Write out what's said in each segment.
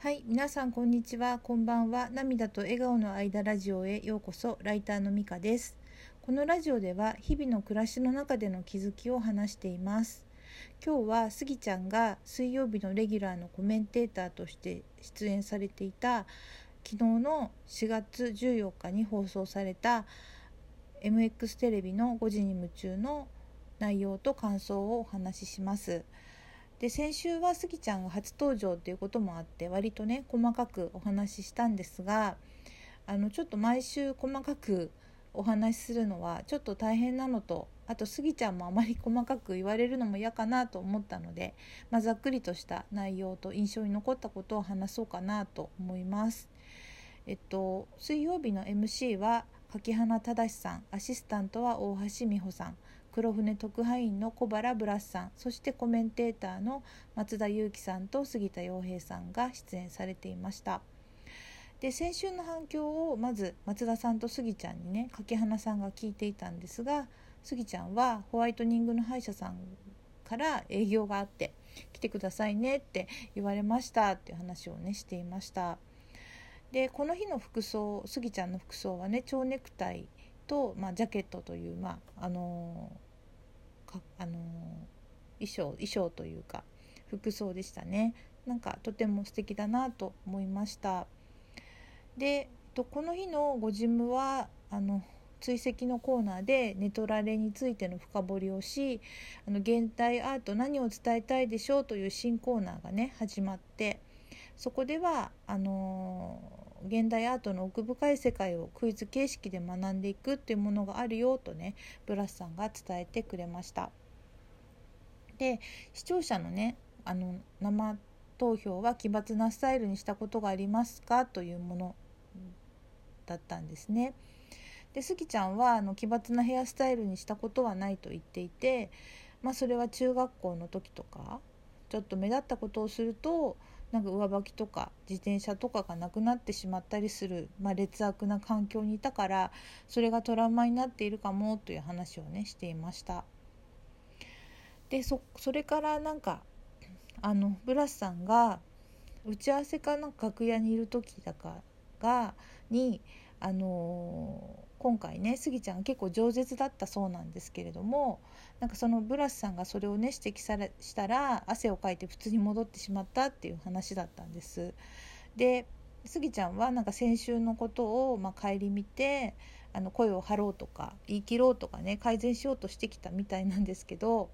はい、皆さんこんにちは、こんばんは。涙と笑顔の間ラジオへようこそ。ライターのみかです。このラジオでは日々の暮らしの中での気づきを話しています。今日はスギちゃんが水曜日のレギュラーのコメンテーターとして出演されていた昨日の4月14日に放送された MX テレビの5時に夢中の内容と感想をお話しします。で先週はスギちゃんが初登場っていうこともあって割とね細かくお話ししたんですがあのちょっと毎週細かくお話しするのはちょっと大変なのとあとスギちゃんもあまり細かく言われるのも嫌かなと思ったので、まあ、ざっくりとした内容と印象に残ったことを話そうかなと思います。えっと、水曜日の MC は柿花正さんアシスタントは大橋美穂さん黒船特派員の小原ブラスさんそしてコメンテーターの松田裕樹さんと杉田洋平さんが出演されていました。で先週の反響をまず松田さんと杉ちゃんにね柿花さんが聞いていたんですが杉ちゃんはホワイトニングの歯医者さんから営業があって来てくださいねって言われましたっていう話をねしていました。でこの日の服装杉ちゃんの服装はね蝶ネクタイと、まあ、ジャケットという、まああのかあの衣装衣装というか服装でしたね。なんかとても素敵だなと思いました。でこの日のご事務はあの追跡のコーナーでネトラレについての深掘りをしあの現代アート何を伝えたいでしょうという新コーナーがね始まってそこではあの現代アートの奥深い世界をクイズ形式で学んでいくっていうものがあるよとねブラスさんが伝えてくれました。で視聴者のねあの生投票は奇抜なスタイルにしたことがありますかというものだったんですね。でスギちゃんはあの奇抜なヘアスタイルにしたことはないと言っていてまあそれは中学校の時とかちょっと目立ったことをするとなんか上履きとか自転車とかがなくなってしまったりする、まあ、劣悪な環境にいたからそれがトラウマになっているかもという話をねしていました。でそそれからなんかあのブラスさんが打ち合わせかなんか楽屋にいる時だかがにあのー今回ねスギちゃん結構饒舌だったそうなんですけれどもなんかそのブラスさんがそれをね指摘されしたら汗をかいて普通に戻ってしまったっていう話だったんです。でスギちゃんはなんか先週のことをまあ顧みてあの声を張ろうとか言い切ろうとかね改善しようとしてきたみたいなんですけど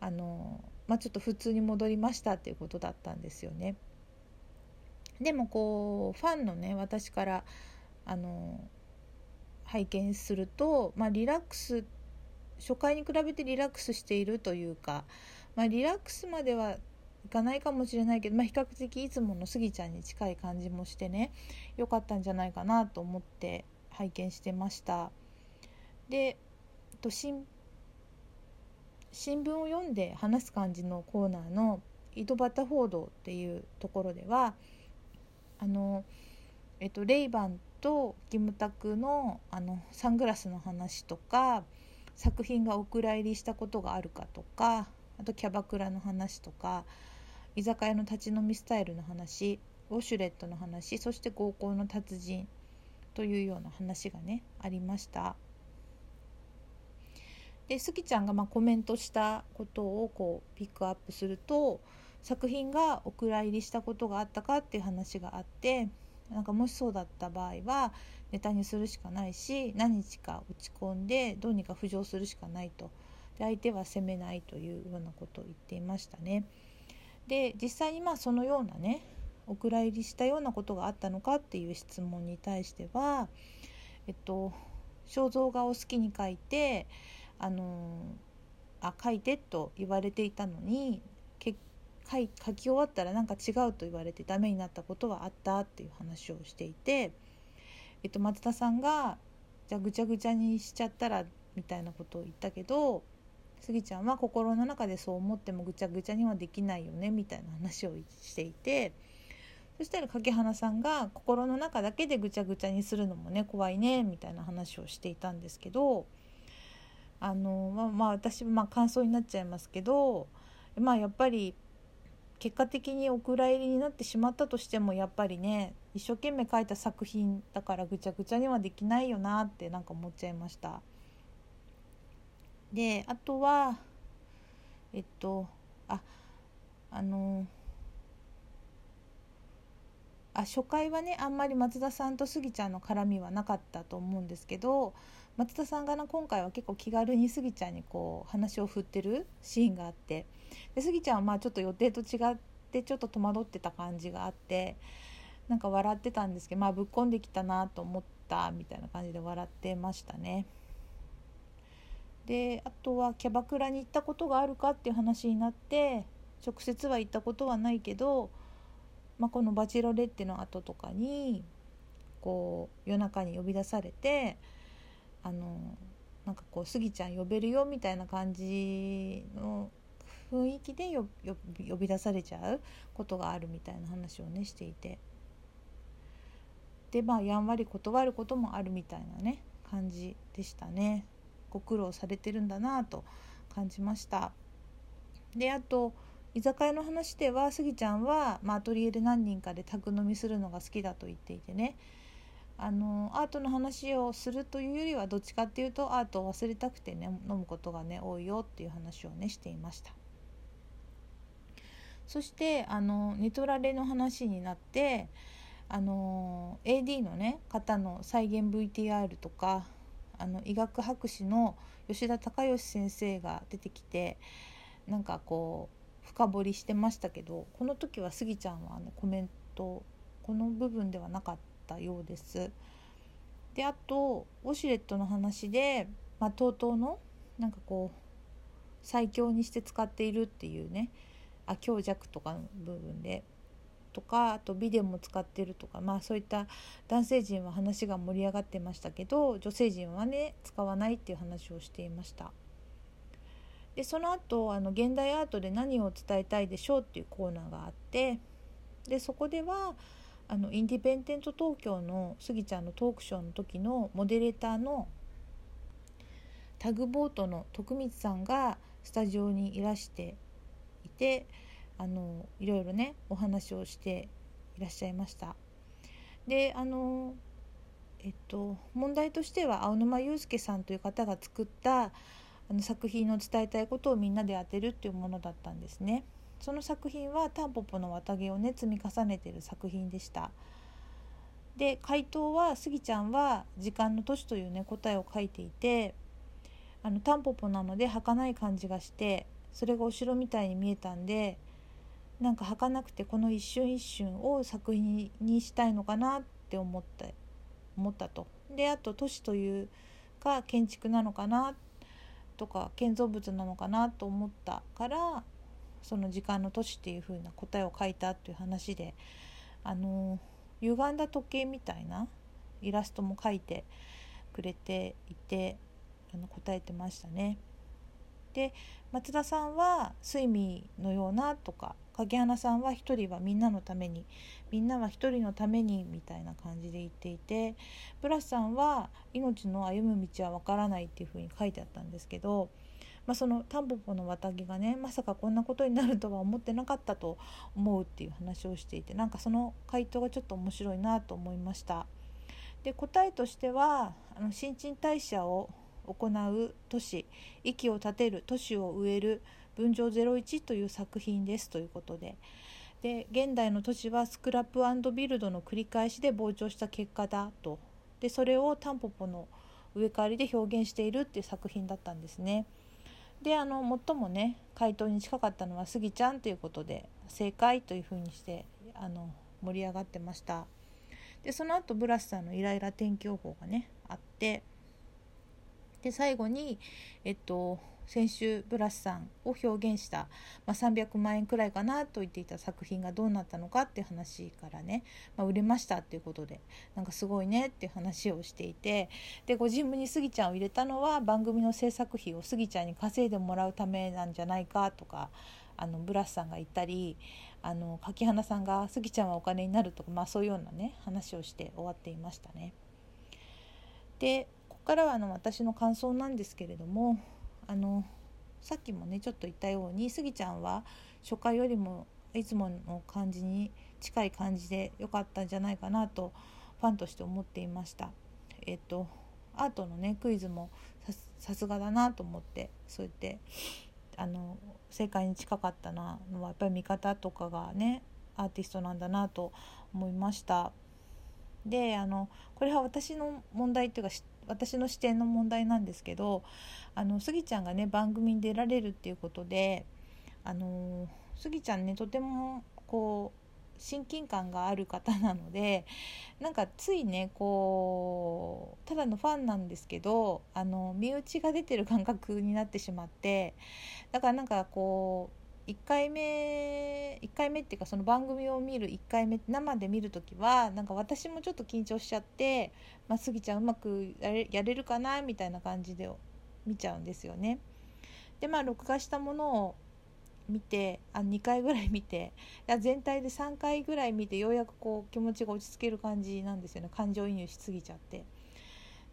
あの、まあ、ちょっと普通に戻りましたっていうことだったんですよね。でもこうファンのね私からあの拝見すると、まあ、リラックス初回に比べてリラックスしているというか、まあ、リラックスまではいかないかもしれないけど、まあ、比較的いつものスギちゃんに近い感じもしてね良かったんじゃないかなと思って拝見してました。でと新新聞を読んで話す感じのコーナーの「井戸端報道」っていうところではあの、えっと、レイバンとキムタクのあのサングラスの話とか作品がお蔵入りしたことがあるかとかあとキャバクラの話とか居酒屋の立ち飲みスタイルの話ウォシュレットの話そして合コンの達人というような話がねありました。でスギちゃんがまあコメントしたことをこうピックアップすると作品がお蔵入りしたことがあったかっていう話があってなんかもしそうだった場合はネタにするしかないし何日か落ち込んでどうにか浮上するしかないとで相手は責めないというようなことを言っていましたね。で実際にまあそのようなねお蔵入りしたようなことがあったのかっていう質問に対してはえっと肖像画を好きに描いてあのあ書いてと言われていたのに書い書き終わったらなんか違うと言われてダメになったことはあったっていう話をしていて、えっと、松田さんがじゃあぐちゃぐちゃにしちゃったらみたいなことを言ったけどスギちゃんは心の中でそう思ってもぐちゃぐちゃにはできないよねみたいな話をしていてそしたら柿花さんが心の中だけでぐちゃぐちゃにするのもね怖いねみたいな話をしていたんですけどあのまあまあ私まあ感想になっちゃいますけどまあやっぱり結果的にお蔵入りになってしまったとしてもやっぱりね一生懸命書いた作品だからぐちゃぐちゃにはできないよなってなんか思っちゃいました。であとはえっとああのあ初回はねあんまり松田さんとスギちゃんの絡みはなかったと思うんですけど松田さんがな今回は結構気軽にスギちゃんにこう話を振ってるシーンがあってでスギちゃんはまあちょっと予定と違ってちょっと戸惑ってた感じがあってなんか笑ってたんですけどまあぶっこんできたなと思ったみたいな感じで笑ってましたね。であとはキャバクラに行ったことがあるかっていう話になって直接は行ったことはないけど、まあ、この「バチロレッテ」の後とかにこう夜中に呼び出されてあのなんかこう「スギちゃん呼べるよ」みたいな感じの雰囲気で呼び出されちゃうことがあるみたいな話をねしていて。でまあやんわり断ることもあるみたいなね感じでしたね。ご苦労されてるんだなと感じました。であと居酒屋の話ではスギちゃんは、まあ、アトリエで何人かで宅飲みするのが好きだと言っていてね。あのアートの話をするというよりはどっちかっていうとアートを忘れたくてね飲むことがね多いよっていう話をねしていました。そしてあのネトラレの話になってあの AD のね方の再現 VTR とかあの医学博士の吉田隆義先生が出てきてなんかこう深掘りしてましたけどこの時はスギちゃんはあのコメントこの部分ではなかったようです。であとウォシュレットの話で、まあ、TOTO のなんかこう最強にして使っているっていうねあ強弱とかの部分でとかあとビデオも使ってるとかまあそういった男性陣は話が盛り上がってましたけど女性陣はね使わないっていう話をしていました。でその後あの現代アートで何を伝えたいでしょうっていうコーナーがあってでそこではあのインディペンデント東京のスギちゃんのトークショーの時のモデレーターのタグボートの徳光さんがスタジオにいらしていてあのいろいろねお話をしていらっしゃいました。であのえっと問題としては青沼祐介さんという方が作ったあの作品の伝えたいことをみんなで当てるっていうものだったんですね。その作品はタンポポの綿毛をね積み重ねてる作品でした。で回答はスギちゃんは「時間の都市」というね答えを書いていてあのタンポポなので儚い感じがしてそれがお城みたいに見えたんでなんか儚くてこの一瞬一瞬を作品にしたいのかなって思った思ったと。であと都市というか建築なのかなとか建造物なのかなと思ったからその時間の都市っていう風な答えを書いたっていう話であの歪んだ時計みたいなイラストも描いてくれていてあの答えてましたね。で松田さんは「睡眠のような」とか影花さんは一人はみんなのためにみんなは一人のためにみたいな感じで言っていてブラスさんは命の歩む道はわからないっていうふうに書いてあったんですけど、まあ、そのタンポポの綿毛がねまさかこんなことになるとは思ってなかったと思うっていう話をしていてなんかその回答がちょっと面白いなと思いました。で答えとしてはあの新陳代謝を行う都市息を立てる都市を植える分譲01という作品ですということでで現代の都市はスクラップビルドの繰り返しで膨張した結果だとでそれをタンポポの植え替わりで表現しているっていう作品だったんですね。であの最もね回答に近かったのはスギちゃんということで正解というふうにしてあの盛り上がってました。でその後ブラスさんのイライラ天気予報がねあってで最後にえっと先週ブラスさんを表現した、まあ、300万円くらいかなと言っていた作品がどうなったのかっていう話からね、まあ、売れましたっていうことでなんかすごいねっていう話をしていてでご自分にスギちゃんを入れたのは番組の制作費をスギちゃんに稼いでもらうためなんじゃないかとかあのブラスさんが言ったりあの柿花さんがスギちゃんはお金になるとか、まあ、そういうようなね話をして終わっていましたね。でここからはあの私の感想なんですけれどもあのさっきもねちょっと言ったようにスギちゃんは初回よりもいつもの感じに近い感じで良かったんじゃないかなとファンとして思っていました。えっとアートのねクイズもさすがだなと思ってそうやってあの正解に近かったなのはやっぱり見方とかがねアーティストなんだなと思いました。であのこれは私の問題っていうか私の視点の問題なんですけどあのスギちゃんがね番組に出られるっていうことであのスギちゃんねとてもこう親近感がある方なのでなんかついねこうただのファンなんですけどあの身内が出てる感覚になってしまってだからなんかこう1回目1回目っていうかその番組を見る1回目生で見る時はなんか私もちょっと緊張しちゃって「まあ、スギちゃんうまくやれやれるかな?」みたいな感じで見ちゃうんですよね。でまあ録画したものを見てあ2回ぐらい見ていや全体で3回ぐらい見てようやくこう気持ちが落ち着ける感じなんですよね感情移入しすぎちゃって。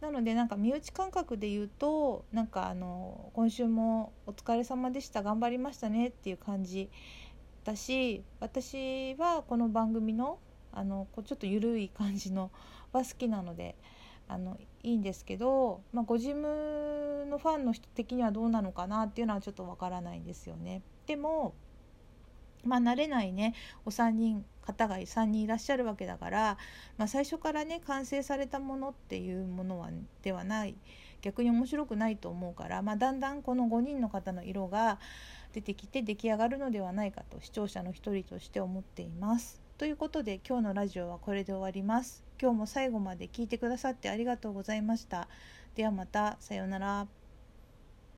なのでなんか身内感覚で言うとなんかあの今週も「お疲れ様でした頑張りましたね」っていう感じだし私はこの番組のあのこうちょっと緩い感じのは好きなのであのいいんですけど、まあ、ご自分のファンの人的にはどうなのかなっていうのはちょっとわからないんですよね。でもまあ、慣れないねお三人方が3人いらっしゃるわけだから、まあ、最初からね完成されたものっていうものはではない逆に面白くないと思うから、まあ、だんだんこの5人の方の色が出てきて出来上がるのではないかと視聴者の一人として思っています。ということで今日のラジオはこれで終わります。今日も最後まで聞いてくださってありがとうございました。ではまたさようなら。